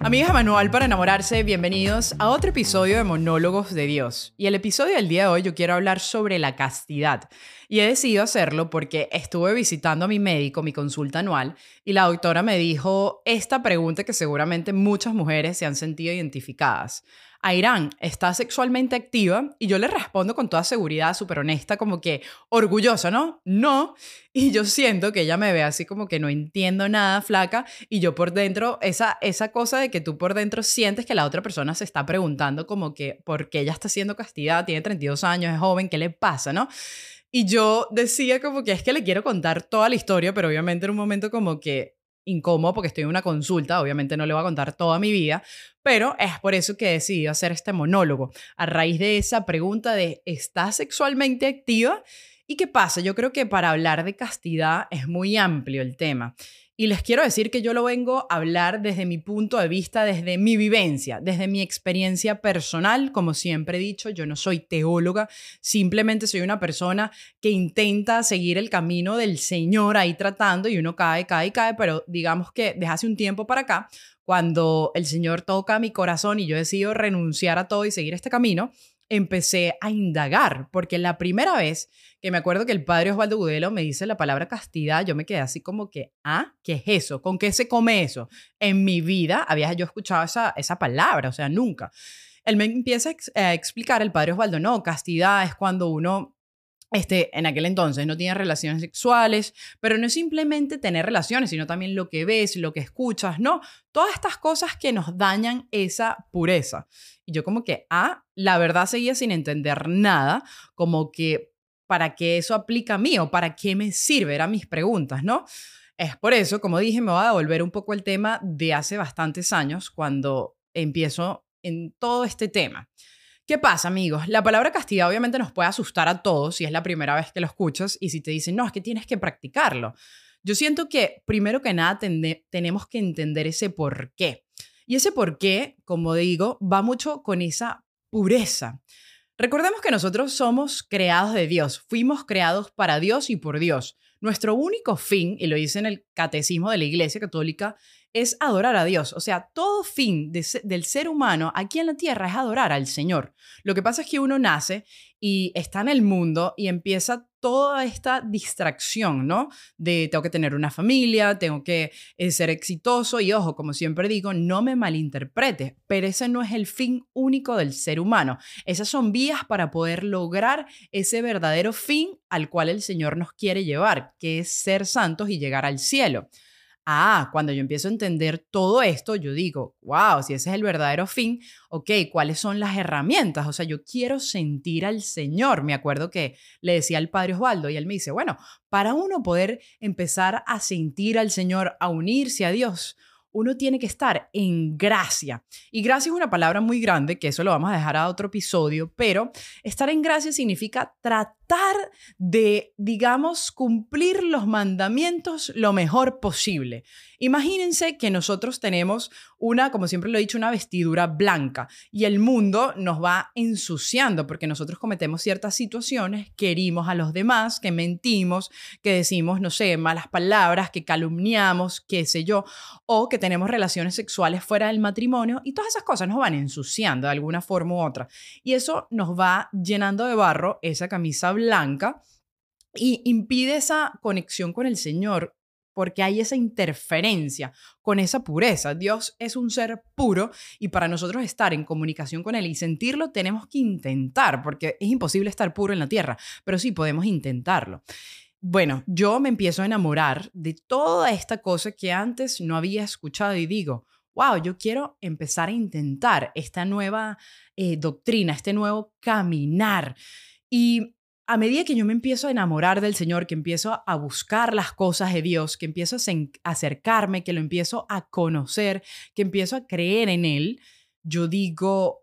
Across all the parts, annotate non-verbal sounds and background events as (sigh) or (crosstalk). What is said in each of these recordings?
Amigas Manual para enamorarse, bienvenidos a otro episodio de Monólogos de Dios. Y el episodio del día de hoy yo quiero hablar sobre la castidad. Y he decidido hacerlo porque estuve visitando a mi médico, mi consulta anual, y la doctora me dijo esta pregunta que seguramente muchas mujeres se han sentido identificadas. Airán, ¿está sexualmente activa? Y yo le respondo con toda seguridad, súper honesta, como que orgullosa, ¿no? No. (laughs) Y yo siento que ella me ve así como que no entiendo nada, flaca, y yo por dentro, esa, esa cosa de que tú por dentro sientes que la otra persona se está preguntando como que, ¿por qué ella está haciendo castidad? Tiene 32 años, es joven, ¿qué le pasa, no? Y yo decía como que es que le quiero contar toda la historia, pero obviamente en un momento como que incómodo porque estoy en una consulta, obviamente no le voy a contar toda mi vida, pero es por eso que decidí hacer este monólogo, a raíz de esa pregunta de ¿estás sexualmente activa? ¿Y qué pasa? Yo creo que para hablar de castidad es muy amplio el tema. Y les quiero decir que yo lo vengo a hablar desde mi punto de vista, desde mi vivencia, desde mi experiencia personal. Como siempre he dicho, yo no soy teóloga, simplemente soy una persona que intenta seguir el camino del Señor ahí tratando y uno cae, cae, cae, pero digamos que desde hace un tiempo para acá, cuando el Señor toca mi corazón y yo decido renunciar a todo y seguir este camino, empecé a indagar, porque la primera vez que me acuerdo que el padre Osvaldo Gudelo me dice la palabra castidad, yo me quedé así como que, ah, ¿qué es eso? ¿Con qué se come eso? En mi vida había yo escuchado esa, esa palabra, o sea, nunca. Él me empieza a explicar, el padre Osvaldo, no, castidad es cuando uno este, en aquel entonces no tiene relaciones sexuales, pero no es simplemente tener relaciones, sino también lo que ves, lo que escuchas, ¿no? Todas estas cosas que nos dañan esa pureza. Y yo como que, ah, la verdad seguía sin entender nada, como que, ¿para qué eso aplica a mí para qué me sirve? Eran mis preguntas, ¿no? Es por eso, como dije, me voy a devolver un poco el tema de hace bastantes años, cuando empiezo en todo este tema. ¿Qué pasa, amigos? La palabra castidad obviamente nos puede asustar a todos si es la primera vez que lo escuchas y si te dicen, no, es que tienes que practicarlo. Yo siento que primero que nada tenemos que entender ese por qué. Y ese por qué, como digo, va mucho con esa pureza. Recordemos que nosotros somos creados de Dios, fuimos creados para Dios y por Dios. Nuestro único fin, y lo dice en el catecismo de la Iglesia Católica, es adorar a Dios. O sea, todo fin del ser humano aquí en la tierra es adorar al Señor. Lo que pasa es que uno nace y está en el mundo y empieza toda esta distracción, ¿no? De tengo que tener una familia, tengo que eh, ser exitoso y ojo, como siempre digo, no me malinterpretes, pero ese no es el fin único del ser humano. Esas son vías para poder lograr ese verdadero fin al cual el Señor nos quiere llevar, que es ser santos y llegar al cielo. Ah, cuando yo empiezo a entender todo esto, yo digo, wow, si ese es el verdadero fin, ok, ¿cuáles son las herramientas? O sea, yo quiero sentir al Señor. Me acuerdo que le decía al padre Osvaldo y él me dice, bueno, para uno poder empezar a sentir al Señor, a unirse a Dios, uno tiene que estar en gracia. Y gracia es una palabra muy grande, que eso lo vamos a dejar a otro episodio, pero estar en gracia significa de, digamos, cumplir los mandamientos lo mejor posible. Imagínense que nosotros tenemos una, como siempre lo he dicho, una vestidura blanca y el mundo nos va ensuciando porque nosotros cometemos ciertas situaciones que herimos a los demás, que mentimos, que decimos, no sé, malas palabras, que calumniamos, qué sé yo, o que tenemos relaciones sexuales fuera del matrimonio y todas esas cosas nos van ensuciando de alguna forma u otra. Y eso nos va llenando de barro esa camisa blanca blanca y impide esa conexión con el Señor porque hay esa interferencia con esa pureza. Dios es un ser puro y para nosotros estar en comunicación con Él y sentirlo tenemos que intentar, porque es imposible estar puro en la tierra, pero sí podemos intentarlo. Bueno, yo me empiezo a enamorar de toda esta cosa que antes no había escuchado y digo, wow, yo quiero empezar a intentar esta nueva eh, doctrina, este nuevo caminar. Y a medida que yo me empiezo a enamorar del Señor, que empiezo a buscar las cosas de Dios, que empiezo a acercarme, que lo empiezo a conocer, que empiezo a creer en Él, yo digo,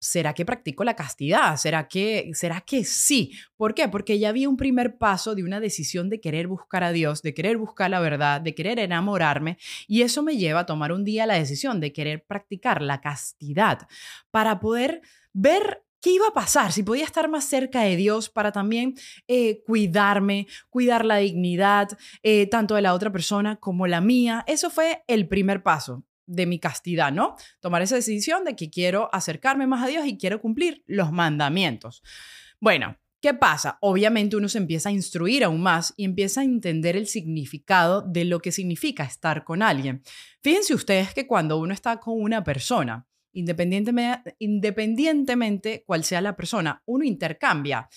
¿será que practico la castidad? ¿Será que, ¿Será que sí? ¿Por qué? Porque ya había un primer paso de una decisión de querer buscar a Dios, de querer buscar la verdad, de querer enamorarme, y eso me lleva a tomar un día la decisión de querer practicar la castidad para poder ver ¿Qué iba a pasar si podía estar más cerca de Dios para también eh, cuidarme, cuidar la dignidad eh, tanto de la otra persona como la mía? Eso fue el primer paso de mi castidad, ¿no? Tomar esa decisión de que quiero acercarme más a Dios y quiero cumplir los mandamientos. Bueno, ¿Qué pasa? Obviamente uno se empieza a instruir aún más y empieza a entender el significado de lo que significa estar con alguien. Fíjense ustedes que cuando uno está con una persona, independientemente, independientemente cuál sea la persona, uno intercambia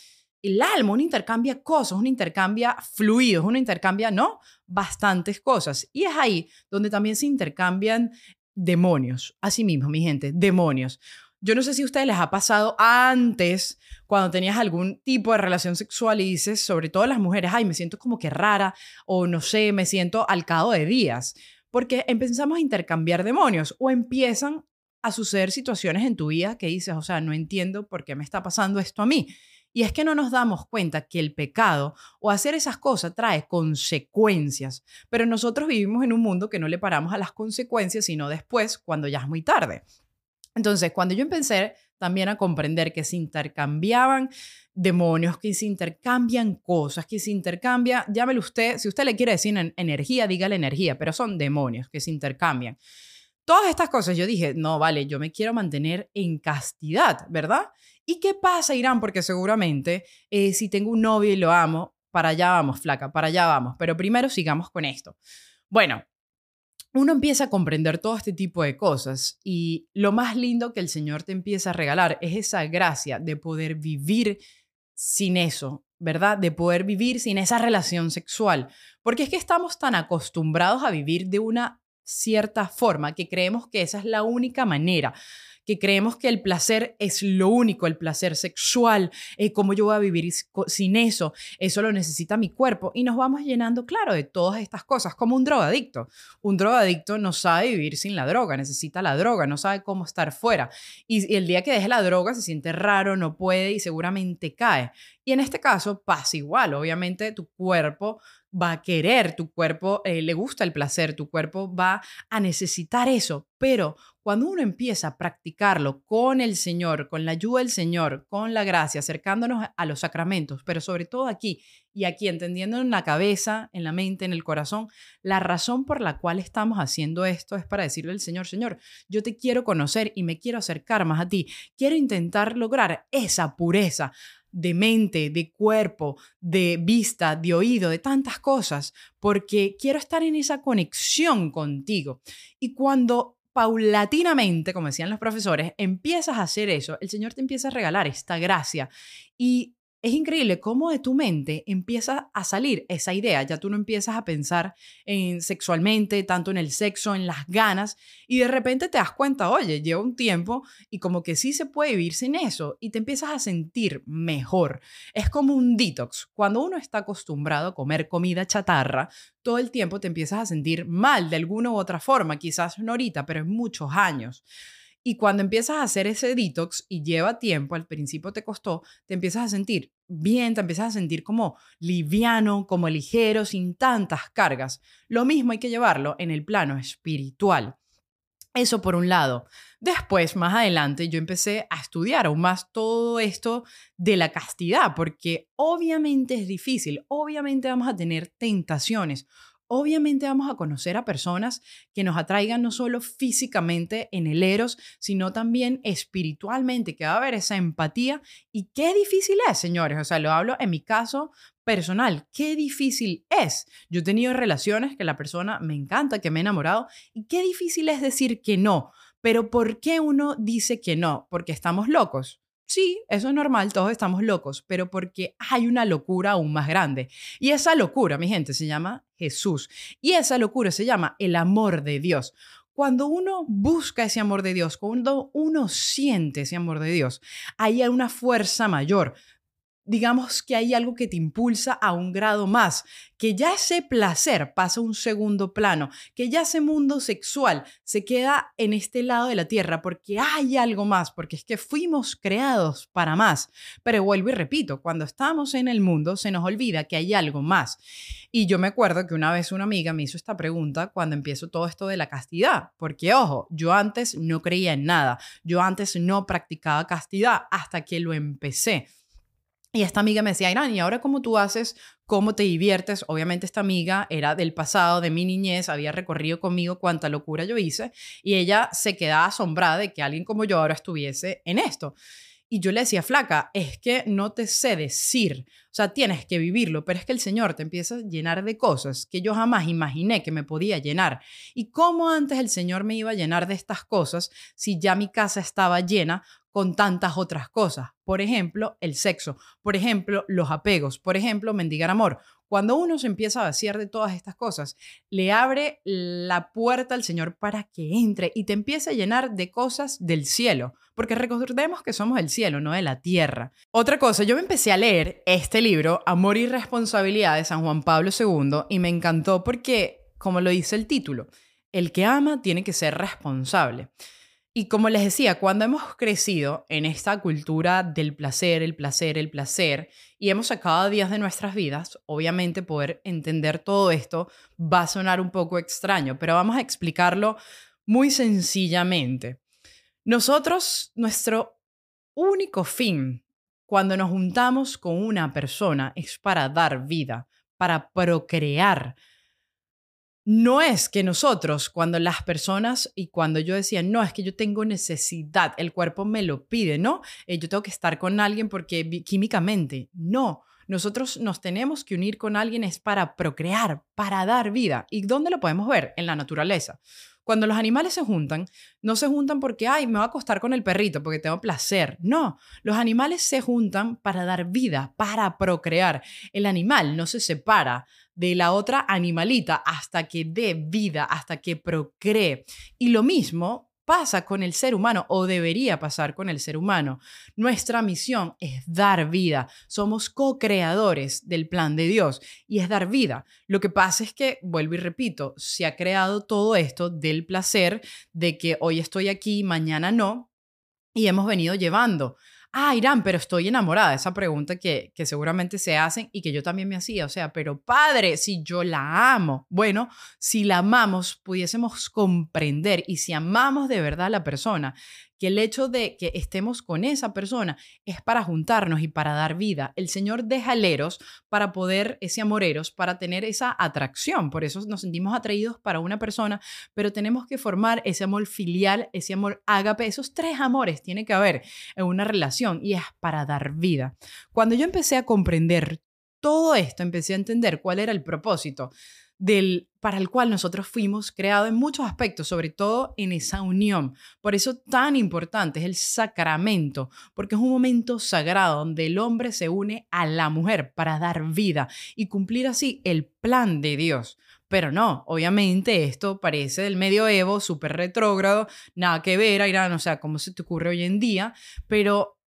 el alma, uno intercambia cosas, uno intercambia fluidos, uno intercambia, ¿no? Bastantes cosas. Y es ahí donde también se intercambian demonios. Así mismo, mi gente, demonios. Yo no sé si a ustedes les ha pasado antes, cuando tenías algún tipo de relación sexual y dices, sobre todo las mujeres, ay, me siento como que rara o no sé, me siento al cabo de días, porque empezamos a intercambiar demonios o empiezan a suceder situaciones en tu vida que dices, o sea, no entiendo por qué me está pasando esto a mí. Y es que no nos damos cuenta que el pecado o hacer esas cosas trae consecuencias, pero nosotros vivimos en un mundo que no le paramos a las consecuencias, sino después, cuando ya es muy tarde. Entonces, cuando yo empecé también a comprender que se intercambiaban demonios, que se intercambian cosas, que se intercambia, llámelo usted, si usted le quiere decir energía, dígale energía, pero son demonios que se intercambian. Todas estas cosas yo dije, no, vale, yo me quiero mantener en castidad, ¿verdad? ¿Y qué pasa, Irán? Porque seguramente eh, si tengo un novio y lo amo, para allá vamos, flaca, para allá vamos. Pero primero sigamos con esto. Bueno, uno empieza a comprender todo este tipo de cosas y lo más lindo que el Señor te empieza a regalar es esa gracia de poder vivir sin eso, ¿verdad? De poder vivir sin esa relación sexual. Porque es que estamos tan acostumbrados a vivir de una cierta forma, que creemos que esa es la única manera que creemos que el placer es lo único, el placer sexual, eh, cómo yo voy a vivir sin eso, eso lo necesita mi cuerpo y nos vamos llenando, claro, de todas estas cosas, como un drogadicto. Un drogadicto no sabe vivir sin la droga, necesita la droga, no sabe cómo estar fuera. Y, y el día que deje la droga se siente raro, no puede y seguramente cae. Y en este caso pasa igual, obviamente tu cuerpo va a querer, tu cuerpo eh, le gusta el placer, tu cuerpo va a necesitar eso, pero cuando uno empieza a practicarlo con el Señor, con la ayuda del Señor, con la gracia, acercándonos a los sacramentos, pero sobre todo aquí y aquí, entendiendo en la cabeza, en la mente, en el corazón, la razón por la cual estamos haciendo esto es para decirle al Señor, Señor, yo te quiero conocer y me quiero acercar más a ti, quiero intentar lograr esa pureza de mente, de cuerpo, de vista, de oído, de tantas cosas, porque quiero estar en esa conexión contigo. Y cuando paulatinamente, como decían los profesores, empiezas a hacer eso, el Señor te empieza a regalar esta gracia y es increíble cómo de tu mente empieza a salir esa idea. Ya tú no empiezas a pensar en sexualmente, tanto en el sexo, en las ganas, y de repente te das cuenta, oye, lleva un tiempo y como que sí se puede vivir sin eso, y te empiezas a sentir mejor. Es como un detox. Cuando uno está acostumbrado a comer comida chatarra, todo el tiempo te empiezas a sentir mal de alguna u otra forma, quizás no ahorita, pero en muchos años. Y cuando empiezas a hacer ese detox y lleva tiempo, al principio te costó, te empiezas a sentir bien, te empiezas a sentir como liviano, como ligero, sin tantas cargas. Lo mismo hay que llevarlo en el plano espiritual. Eso por un lado. Después, más adelante, yo empecé a estudiar aún más todo esto de la castidad, porque obviamente es difícil, obviamente vamos a tener tentaciones, Obviamente vamos a conocer a personas que nos atraigan no solo físicamente en el eros, sino también espiritualmente, que va a haber esa empatía. Y qué difícil es, señores. O sea, lo hablo en mi caso personal. Qué difícil es. Yo he tenido relaciones que la persona me encanta, que me he enamorado, y qué difícil es decir que no. Pero ¿por qué uno dice que no? Porque estamos locos. Sí, eso es normal, todos estamos locos, pero porque hay una locura aún más grande. Y esa locura, mi gente, se llama Jesús. Y esa locura se llama el amor de Dios. Cuando uno busca ese amor de Dios, cuando uno siente ese amor de Dios, hay una fuerza mayor. Digamos que hay algo que te impulsa a un grado más, que ya ese placer pasa a un segundo plano, que ya ese mundo sexual se queda en este lado de la tierra porque hay algo más, porque es que fuimos creados para más. Pero vuelvo y repito, cuando estamos en el mundo se nos olvida que hay algo más. Y yo me acuerdo que una vez una amiga me hizo esta pregunta cuando empiezo todo esto de la castidad, porque ojo, yo antes no creía en nada, yo antes no practicaba castidad hasta que lo empecé. Y esta amiga me decía, Irán, ¿y ahora cómo tú haces? ¿Cómo te diviertes? Obviamente esta amiga era del pasado, de mi niñez, había recorrido conmigo cuánta locura yo hice y ella se quedaba asombrada de que alguien como yo ahora estuviese en esto. Y yo le decía, flaca, es que no te sé decir, o sea, tienes que vivirlo, pero es que el Señor te empieza a llenar de cosas que yo jamás imaginé que me podía llenar. ¿Y cómo antes el Señor me iba a llenar de estas cosas si ya mi casa estaba llena con tantas otras cosas. Por ejemplo, el sexo, por ejemplo, los apegos, por ejemplo, mendigar amor. Cuando uno se empieza a vaciar de todas estas cosas, le abre la puerta al Señor para que entre y te empiece a llenar de cosas del cielo, porque recordemos que somos el cielo, no de la tierra. Otra cosa, yo me empecé a leer este libro, Amor y Responsabilidad de San Juan Pablo II, y me encantó porque, como lo dice el título, el que ama tiene que ser responsable. Y como les decía, cuando hemos crecido en esta cultura del placer, el placer, el placer, y hemos sacado días de nuestras vidas, obviamente poder entender todo esto va a sonar un poco extraño, pero vamos a explicarlo muy sencillamente. Nosotros, nuestro único fin cuando nos juntamos con una persona es para dar vida, para procrear, no es que nosotros, cuando las personas y cuando yo decía, no, es que yo tengo necesidad, el cuerpo me lo pide, ¿no? Eh, yo tengo que estar con alguien porque químicamente, no. Nosotros nos tenemos que unir con alguien es para procrear, para dar vida. ¿Y dónde lo podemos ver? En la naturaleza. Cuando los animales se juntan, no se juntan porque, ay, me voy a acostar con el perrito porque tengo placer. No, los animales se juntan para dar vida, para procrear. El animal no se separa de la otra animalita hasta que dé vida, hasta que procree. Y lo mismo pasa con el ser humano o debería pasar con el ser humano. Nuestra misión es dar vida. Somos co-creadores del plan de Dios y es dar vida. Lo que pasa es que, vuelvo y repito, se ha creado todo esto del placer de que hoy estoy aquí, mañana no, y hemos venido llevando ah, Irán, pero estoy enamorada. Esa pregunta que, que seguramente se hacen y que yo también me hacía. O sea, pero padre, si yo la amo. Bueno, si la amamos, pudiésemos comprender y si amamos de verdad a la persona, que el hecho de que estemos con esa persona es para juntarnos y para dar vida. El Señor deja aleros para poder, ese amoreros, para tener esa atracción. Por eso nos sentimos atraídos para una persona, pero tenemos que formar ese amor filial, ese amor ágape. Esos tres amores tiene que haber en una relación y es para dar vida. Cuando yo empecé a comprender todo esto, empecé a entender cuál era el propósito del para el cual nosotros fuimos creados en muchos aspectos, sobre todo en esa unión. Por eso tan importante es el sacramento, porque es un momento sagrado donde el hombre se une a la mujer para dar vida y cumplir así el plan de Dios. Pero no, obviamente esto parece del medioevo, súper retrógrado, nada que ver, Irán, o sea, cómo se te ocurre hoy en día, pero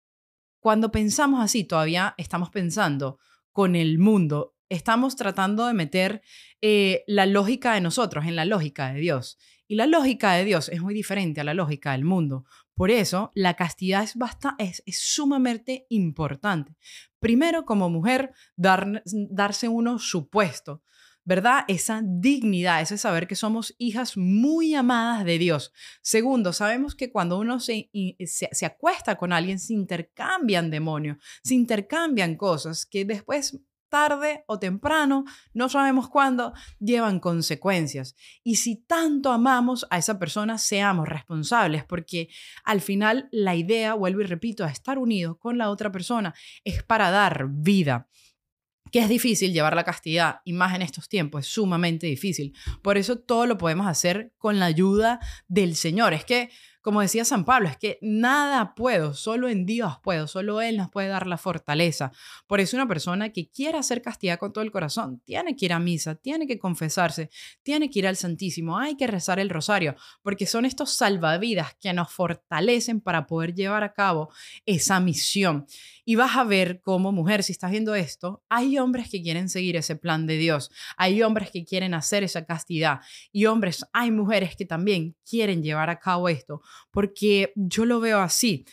cuando pensamos así, todavía estamos pensando con el mundo estamos tratando de meter eh, la lógica de nosotros en la lógica de Dios. Y la lógica de Dios es muy diferente a la lógica del mundo. Por eso, la castidad es, es, es sumamente importante. Primero, como mujer, dar, darse uno su puesto, ¿verdad? Esa dignidad, ese saber que somos hijas muy amadas de Dios. Segundo, sabemos que cuando uno se, se, acuesta con alguien, se intercambian demonios, se intercambian cosas que después tarde o temprano, no sabemos cuándo, llevan consecuencias. Y si tanto amamos a esa persona, seamos responsables, porque al final la idea, vuelvo y repito, a estar unidos con la otra persona es para dar vida que es difícil llevar la castidad y más en estos tiempos, es sumamente difícil. Por eso todo lo podemos hacer con la ayuda del Señor. Es que como decía San Pablo, es que nada puedo, solo en Dios puedo, solo Él nos puede dar la fortaleza. Por eso una persona que quiera hacer castidad con todo el corazón, tiene que ir a misa, tiene que confesarse, tiene que ir al Santísimo, hay que rezar el rosario, porque son estos salvavidas que nos fortalecen para poder llevar a cabo esa misión. Y vas a ver como mujer, si estás viendo esto, hay hombres que quieren seguir ese plan de Dios, hay hombres que quieren hacer esa castidad y hombres, hay mujeres que también quieren llevar a cabo esto, porque yo lo veo así.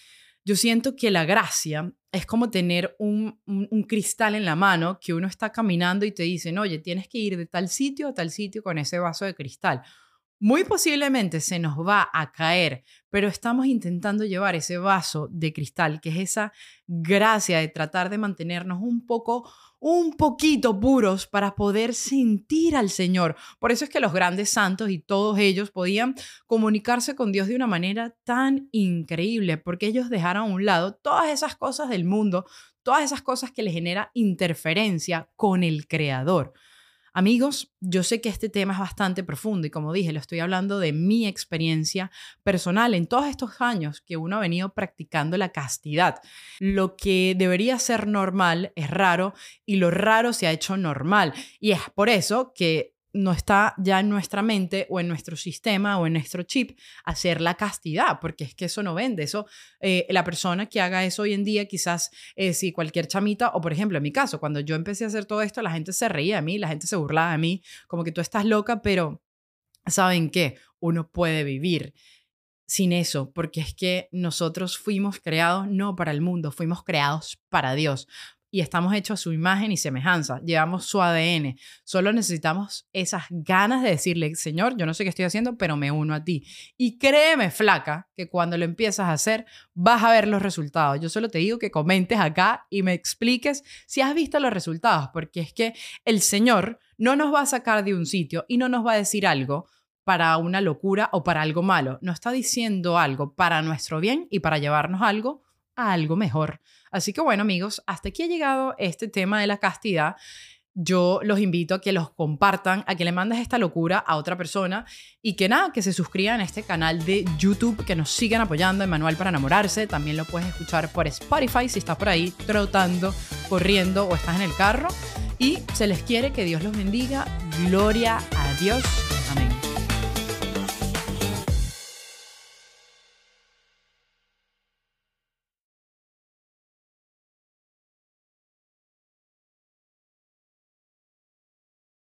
Yo siento que la gracia es como tener un, un, cristal en la mano que uno está caminando y te dicen, oye, tienes que ir de tal sitio a tal sitio con ese vaso de cristal. Muy posiblemente se nos va a caer, pero estamos intentando llevar ese vaso de cristal, que es esa gracia de tratar de mantenernos un poco, un poquito puros para poder sentir al Señor. Por eso es que los grandes santos y todos ellos podían comunicarse con Dios de una manera tan increíble, porque ellos dejaron a un lado todas esas cosas del mundo, todas esas cosas que le genera interferencia con el Creador. Amigos, yo sé que este tema es bastante profundo y como dije, lo estoy hablando de mi experiencia personal en todos estos años que uno ha venido practicando la castidad. Lo que debería ser normal es raro y lo raro se ha hecho normal. Y es por eso que no está ya en nuestra mente o en nuestro sistema o en nuestro chip hacer la castidad, porque es que eso no vende. Eso, eh, la persona que haga eso hoy en día, quizás eh, si cualquier chamita, o por ejemplo en mi caso, cuando yo empecé a hacer todo esto, la gente se reía de mí, la gente se burlaba de mí, como que tú estás loca, pero ¿saben qué? Uno puede vivir sin eso, porque es que nosotros fuimos creados no para el mundo, fuimos creados para Dios y estamos hechos a su imagen y semejanza, llevamos su ADN. Solo necesitamos esas ganas de decirle, Señor, yo no sé qué estoy haciendo, pero me uno a ti. Y créeme, flaca, que cuando lo empiezas a hacer, vas a ver los resultados. Yo solo te digo que comentes acá y me expliques si has visto los resultados, porque es que el Señor no nos va a sacar de un sitio y no nos va a decir algo para una locura o para algo malo. Nos está diciendo algo para nuestro bien y para llevarnos algo a algo mejor. Así que bueno amigos, hasta aquí ha llegado este tema de la castidad. Yo los invito a que los compartan, a que le mandes esta locura a otra persona y que nada, que se suscriban a este canal de YouTube, que nos sigan apoyando en Manual para Enamorarse. También lo puedes escuchar por Spotify si estás por ahí trotando, corriendo o estás en el carro. Y se les quiere que Dios los bendiga. Gloria a Dios. Amén.